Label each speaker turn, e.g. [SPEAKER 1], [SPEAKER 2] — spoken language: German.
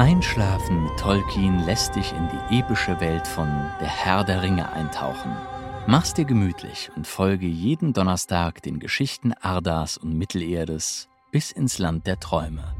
[SPEAKER 1] Einschlafen mit Tolkien lässt dich in die epische Welt von Der Herr der Ringe eintauchen. Mach's dir gemütlich und folge jeden Donnerstag den Geschichten Ardas und Mittelerdes bis ins Land der Träume.